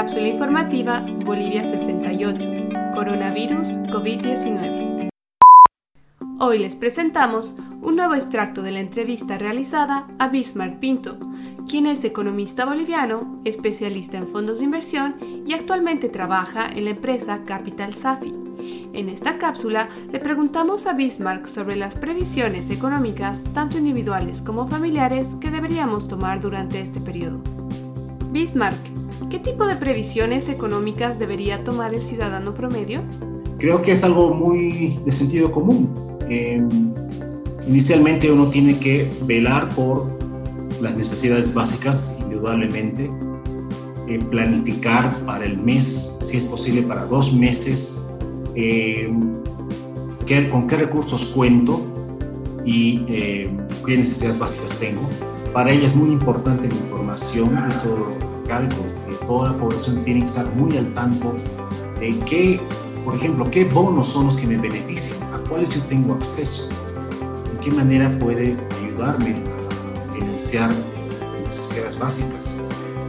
Cápsula informativa Bolivia 68. Coronavirus COVID-19. Hoy les presentamos un nuevo extracto de la entrevista realizada a Bismarck Pinto, quien es economista boliviano, especialista en fondos de inversión y actualmente trabaja en la empresa Capital Safi. En esta cápsula le preguntamos a Bismarck sobre las previsiones económicas, tanto individuales como familiares, que deberíamos tomar durante este periodo. Bismarck, ¿qué tipo de previsiones económicas debería tomar el ciudadano promedio? Creo que es algo muy de sentido común. Eh, inicialmente uno tiene que velar por las necesidades básicas, indudablemente, eh, planificar para el mes, si es posible para dos meses, eh, qué, con qué recursos cuento y eh, qué necesidades básicas tengo. Para ella es muy importante la información, eso calco, que toda la población tiene que estar muy al tanto de qué, por ejemplo, qué bonos son los que me benefician, a cuáles yo tengo acceso, en qué manera puede ayudarme a financiar necesidades básicas.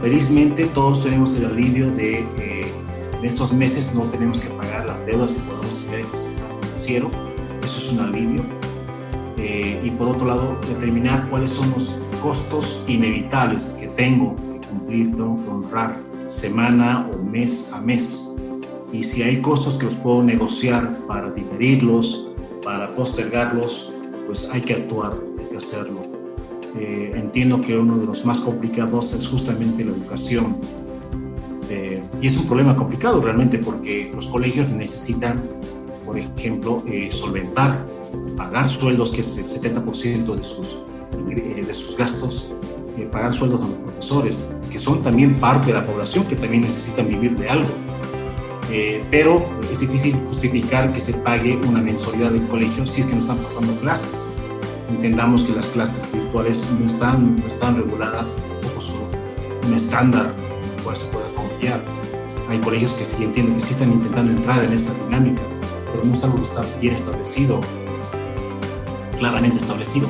Felizmente todos tenemos el alivio de eh, en estos meses no tenemos que pagar las deudas que podemos tener en el sistema financiero, eso es un alivio. Eh, y por otro lado, determinar cuáles son los costos inevitables que tengo honrar semana o mes a mes. Y si hay costos que los puedo negociar para diferirlos, para postergarlos, pues hay que actuar, hay que hacerlo. Eh, entiendo que uno de los más complicados es justamente la educación. Eh, y es un problema complicado realmente porque los colegios necesitan, por ejemplo, eh, solventar, pagar sueldos, que es el 70% de sus, de sus gastos, eh, pagar sueldos a los profesores, que son también parte de la población que también necesitan vivir de algo. Eh, pero es difícil justificar que se pague una mensualidad del colegio si es que no están pasando clases. Entendamos que las clases virtuales no están, no están reguladas por un estándar en el cual se pueda confiar. Hay colegios que sí entienden que sí están intentando entrar en esa dinámica, pero no es algo que está bien establecido, claramente establecido.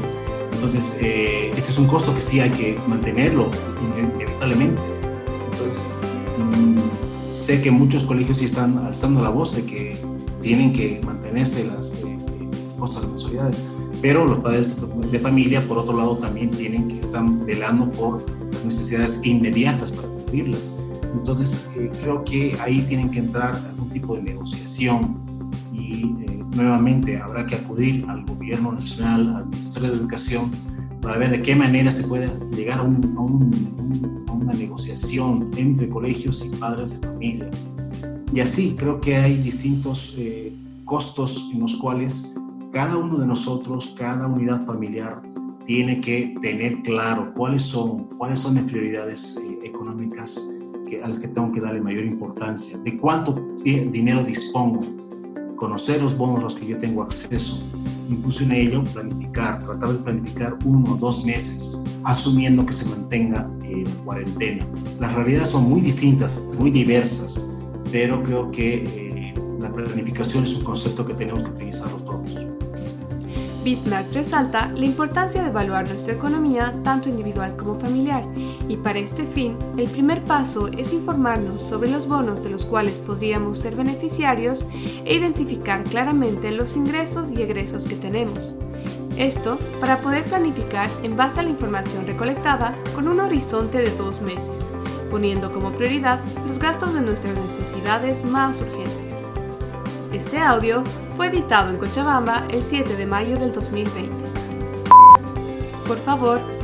Entonces, eh, este es un costo que sí hay que mantenerlo inevitablemente. Entonces, mmm, sé que muchos colegios sí están alzando la voz de que tienen que mantenerse las eh, cosas, las mensualidades, pero los padres de familia, por otro lado, también tienen que están velando por las necesidades inmediatas para cubrirlas. Entonces, eh, creo que ahí tienen que entrar algún tipo de negociación y eh, nuevamente habrá que acudir al gobierno nacional, al Ministerio de Educación, para ver de qué manera se puede llegar a, un, a, un, a una negociación entre colegios y padres de familia. Y así creo que hay distintos eh, costos en los cuales cada uno de nosotros, cada unidad familiar, tiene que tener claro cuáles son, cuáles son las prioridades eh, económicas a las que tengo que darle mayor importancia, de cuánto dinero dispongo, conocer los bonos a los que yo tengo acceso, incluso en ello planificar, tratar de planificar uno o dos meses, asumiendo que se mantenga en cuarentena. Las realidades son muy distintas, muy diversas, pero creo que eh, la planificación es un concepto que tenemos que utilizarlo todos. Bismarck resalta la importancia de evaluar nuestra economía tanto individual como familiar y para este fin el primer paso es informarnos sobre los bonos de los cuales podríamos ser beneficiarios e identificar claramente los ingresos y egresos que tenemos. Esto para poder planificar en base a la información recolectada con un horizonte de dos meses, poniendo como prioridad los gastos de nuestras necesidades más urgentes. Este audio fue editado en Cochabamba el 7 de mayo del 2020. Por favor,